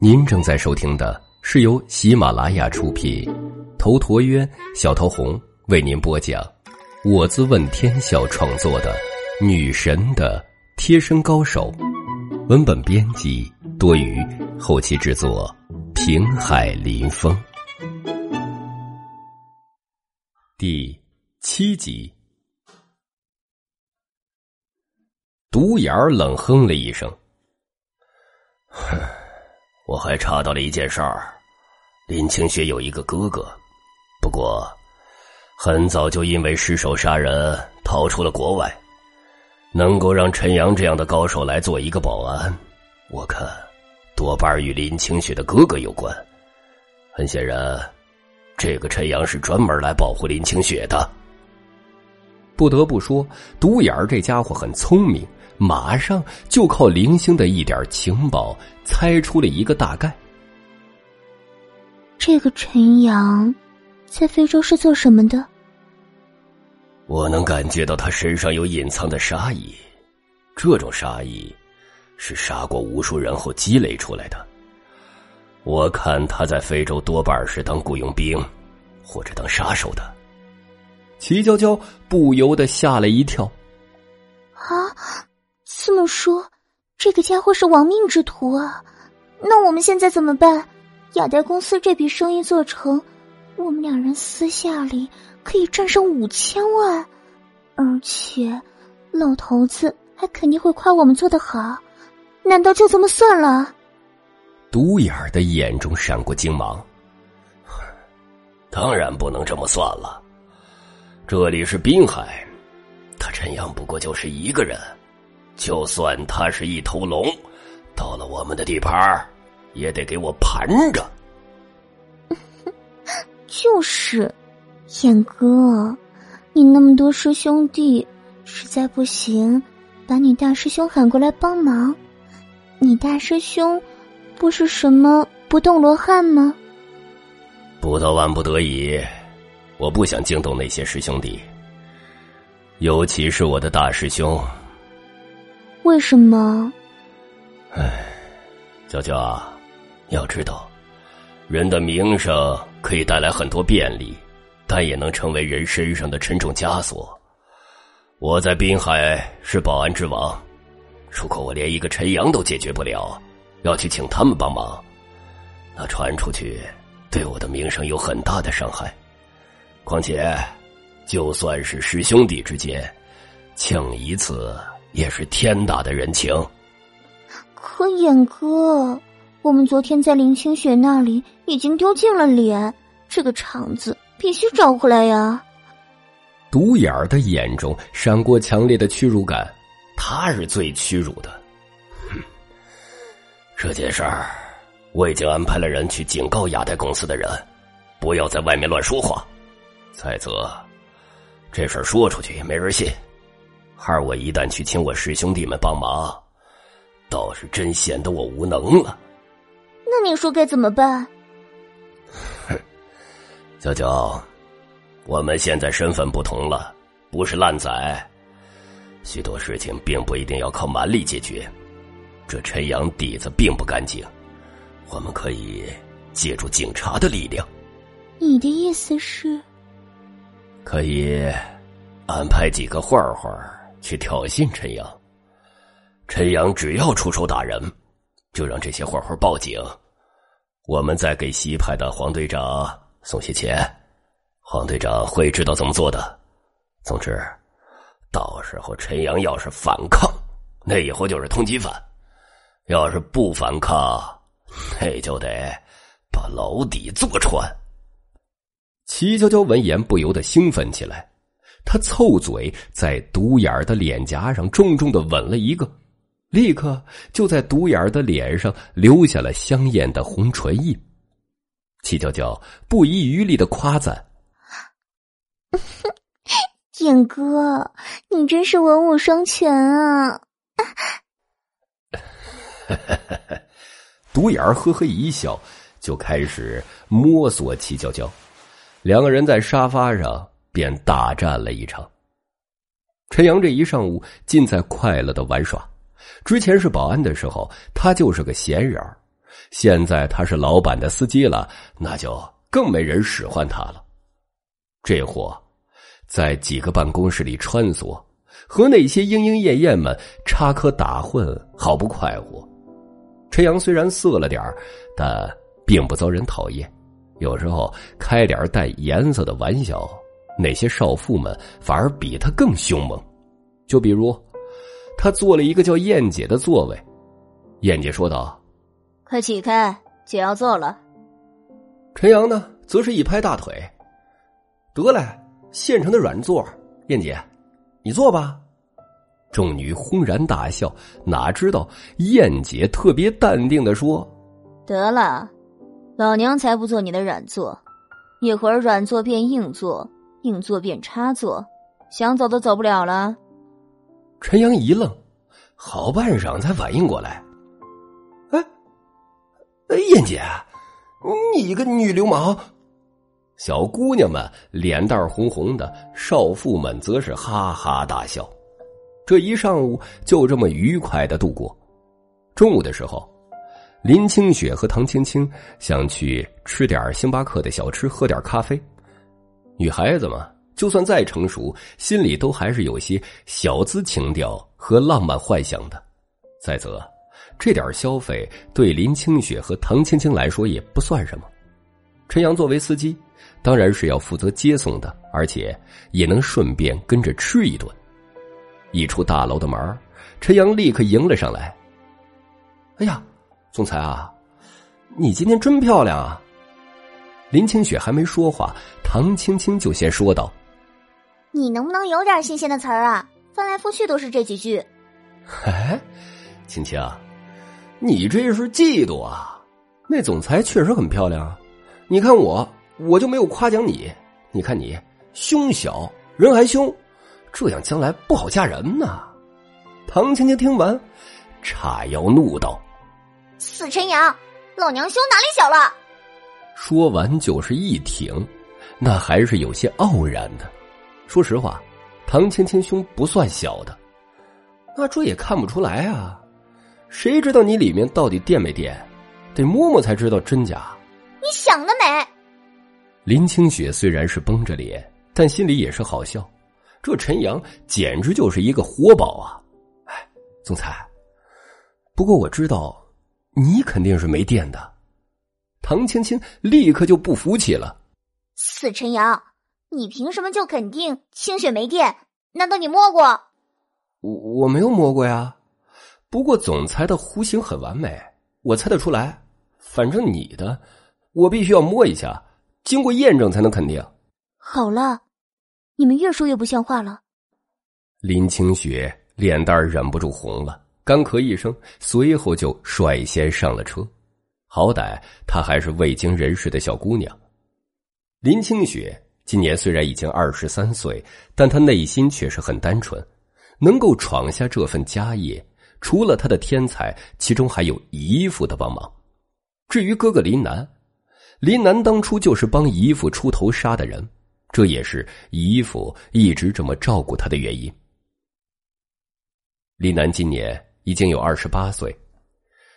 您正在收听的是由喜马拉雅出品，头陀渊、小桃红为您播讲，我自问天笑创作的《女神的贴身高手》，文本编辑多余，后期制作平海林风，第七集。独眼儿冷哼了一声：“哼 我还查到了一件事儿，林清雪有一个哥哥，不过很早就因为失手杀人逃出了国外。能够让陈阳这样的高手来做一个保安，我看多半与林清雪的哥哥有关。很显然，这个陈阳是专门来保护林清雪的。不得不说，独眼儿这家伙很聪明。”马上就靠零星的一点情报猜出了一个大概。这个陈阳在非洲是做什么的？我能感觉到他身上有隐藏的杀意，这种杀意是杀过无数人后积累出来的。我看他在非洲多半是当雇佣兵或者当杀手的。齐娇娇不由得吓了一跳。啊！这么说，这个家伙是亡命之徒啊！那我们现在怎么办？亚代公司这笔生意做成，我们两人私下里可以赚上五千万，而且老头子还肯定会夸我们做的好。难道就这么算了？独眼儿的眼中闪过惊芒。当然不能这么算了。这里是滨海，他陈阳不过就是一个人。就算他是一头龙，到了我们的地盘也得给我盘着。就是，燕哥，你那么多师兄弟，实在不行，把你大师兄喊过来帮忙。你大师兄不是什么不动罗汉吗？不到万不得已，我不想惊动那些师兄弟，尤其是我的大师兄。为什么？哎，娇娇啊，要知道，人的名声可以带来很多便利，但也能成为人身上的沉重枷锁。我在滨海是保安之王，如果我连一个陈阳都解决不了，要去请他们帮忙，那传出去对我的名声有很大的伤害。况且，就算是师兄弟之间，请一次。也是天大的人情。可眼哥，我们昨天在林清雪那里已经丢尽了脸，这个场子必须找回来呀！独眼儿的眼中闪过强烈的屈辱感，他是最屈辱的。哼，这件事儿，我已经安排了人去警告亚太公司的人，不要在外面乱说话。再则，这事儿说出去也没人信。二我一旦去请我师兄弟们帮忙，倒是真显得我无能了。那你说该怎么办？哼，娇娇，我们现在身份不同了，不是烂仔，许多事情并不一定要靠蛮力解决。这陈阳底子并不干净，我们可以借助警察的力量。你的意思是？可以安排几个坏坏去挑衅陈阳，陈阳只要出手打人，就让这些混混报警，我们再给西派的黄队长送些钱，黄队长会知道怎么做的。总之，到时候陈阳要是反抗，那以后就是通缉犯；要是不反抗，那就得把牢底坐穿。齐娇娇闻言不由得兴奋起来。他凑嘴在独眼儿的脸颊上重重的吻了一个，立刻就在独眼儿的脸上留下了香艳的红唇印。齐娇娇不遗余力的夸赞：“ 景哥，你真是文武双全啊！” 独眼儿呵呵一笑，就开始摸索齐娇娇。两个人在沙发上。便大战了一场。陈阳这一上午尽在快乐的玩耍，之前是保安的时候，他就是个闲人现在他是老板的司机了，那就更没人使唤他了。这货在几个办公室里穿梭，和那些莺莺燕燕们插科打诨，好不快活。陈阳虽然色了点但并不遭人讨厌。有时候开点带颜色的玩笑，那些少妇们反而比他更凶猛。就比如，他坐了一个叫燕姐的座位，燕姐说道：“快起开，姐要坐了。”陈阳呢，则是一拍大腿：“得嘞，现成的软座，燕姐，你坐吧。”众女轰然大笑，哪知道燕姐特别淡定的说：“得了。”老娘才不坐你的软座，一会儿软座变硬座，硬座变插座，想走都走不了了。陈阳一愣，好半晌才反应过来：“哎，哎，燕姐，你个女流氓！”小姑娘们脸蛋红红的，少妇们则是哈哈大笑。这一上午就这么愉快的度过。中午的时候。林清雪和唐青青想去吃点星巴克的小吃，喝点咖啡。女孩子嘛，就算再成熟，心里都还是有些小资情调和浪漫幻想的。再则，这点消费对林清雪和唐青青来说也不算什么。陈阳作为司机，当然是要负责接送的，而且也能顺便跟着吃一顿。一出大楼的门，陈阳立刻迎了上来。哎呀！总裁啊，你今天真漂亮啊！林清雪还没说话，唐青青就先说道：“你能不能有点新鲜的词儿啊？翻来覆去都是这几句。”哎，青青，你这是嫉妒啊？那总裁确实很漂亮啊，你看我，我就没有夸奖你。你看你胸小，人还凶，这样将来不好嫁人呐。唐青青听完，叉腰怒道。死陈阳，老娘胸哪里小了？说完就是一挺，那还是有些傲然的。说实话，唐青青胸不算小的，那这也看不出来啊。谁知道你里面到底垫没垫？得摸摸才知道真假。你想得美！林清雪虽然是绷着脸，但心里也是好笑。这陈阳简直就是一个活宝啊！哎，总裁，不过我知道。你肯定是没垫的，唐青青立刻就不服气了。死陈阳，你凭什么就肯定清雪没电？难道你摸过？我我没有摸过呀。不过总裁的弧形很完美，我猜得出来。反正你的，我必须要摸一下，经过验证才能肯定。好了，你们越说越不像话了。林清雪脸蛋忍不住红了。干咳一声，随后就率先上了车。好歹她还是未经人事的小姑娘。林清雪今年虽然已经二十三岁，但她内心却是很单纯。能够闯下这份家业，除了她的天才，其中还有姨父的帮忙。至于哥哥林南，林南当初就是帮姨父出头杀的人，这也是姨父一直这么照顾他的原因。林南今年。已经有二十八岁，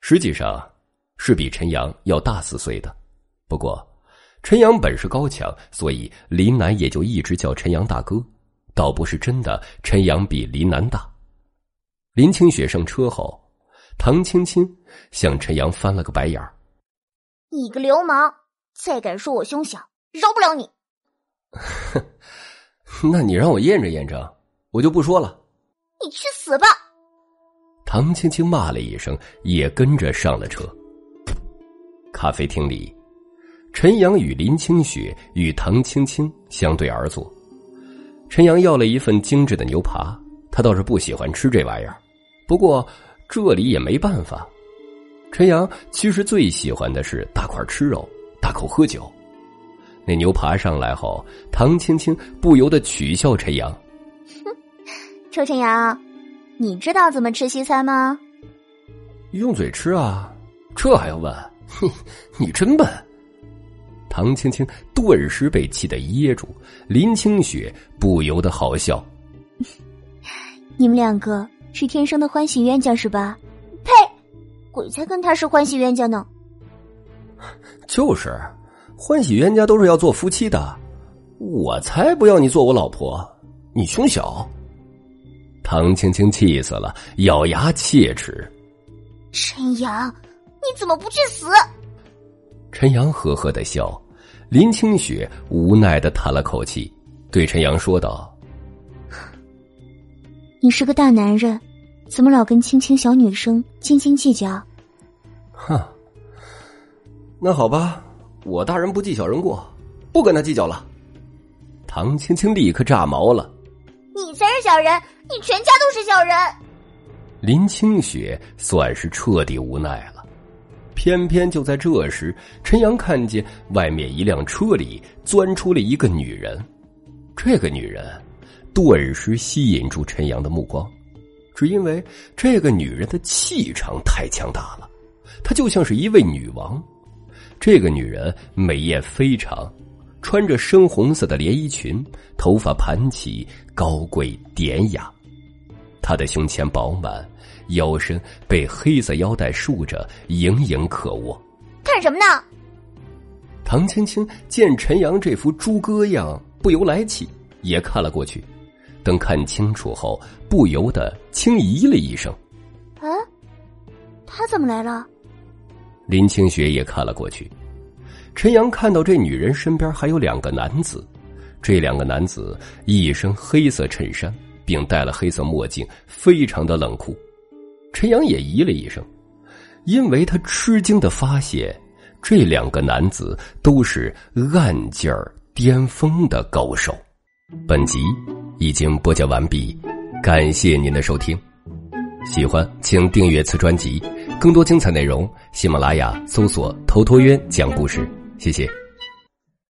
实际上是比陈阳要大四岁的。不过，陈阳本事高强，所以林楠也就一直叫陈阳大哥，倒不是真的陈阳比林楠大。林清雪上车后，唐青青向陈阳翻了个白眼儿：“你个流氓，再敢说我胸小，饶不了你！”哼，那你让我验证验证，我就不说了。你去死吧！唐青青骂了一声，也跟着上了车。咖啡厅里，陈阳与林清雪与唐青青相对而坐。陈阳要了一份精致的牛扒，他倒是不喜欢吃这玩意儿，不过这里也没办法。陈阳其实最喜欢的是大块吃肉，大口喝酒。那牛扒上来后，唐青青不由得取笑陈阳：“哼，臭陈阳。”你知道怎么吃西餐吗？用嘴吃啊，这还要问？哼，你真笨！唐青青顿时被气得噎住，林清雪不由得好笑。你们两个是天生的欢喜冤家是吧？呸！鬼才跟他是欢喜冤家呢。就是，欢喜冤家都是要做夫妻的，我才不要你做我老婆，你胸小。唐青青气死了，咬牙切齿：“陈阳，你怎么不去死？”陈阳呵呵的笑，林清雪无奈的叹了口气，对陈阳说道。你是个大男人，怎么老跟青青小女生斤斤计较？哼，那好吧，我大人不计小人过，不跟他计较了。唐青青立刻炸毛了：“你才是小人，你全家都是小人！”林清雪算是彻底无奈了。偏偏就在这时，陈阳看见外面一辆车里钻出了一个女人，这个女人。顿时吸引住陈阳的目光，只因为这个女人的气场太强大了，她就像是一位女王。这个女人美艳非常，穿着深红色的连衣裙，头发盘起，高贵典雅。她的胸前饱满，腰身被黑色腰带束着，盈盈可握。看什么呢？唐青青见陈阳这副猪哥样，不由来气，也看了过去。等看清楚后，不由得轻咦了一声：“啊，他怎么来了？”林清雪也看了过去。陈阳看到这女人身边还有两个男子，这两个男子一身黑色衬衫，并戴了黑色墨镜，非常的冷酷。陈阳也咦了一声，因为他吃惊的发现，这两个男子都是暗劲儿巅峰的高手。本集。已经播讲完毕，感谢您的收听。喜欢请订阅此专辑，更多精彩内容，喜马拉雅搜索“头陀渊讲故事”。谢谢。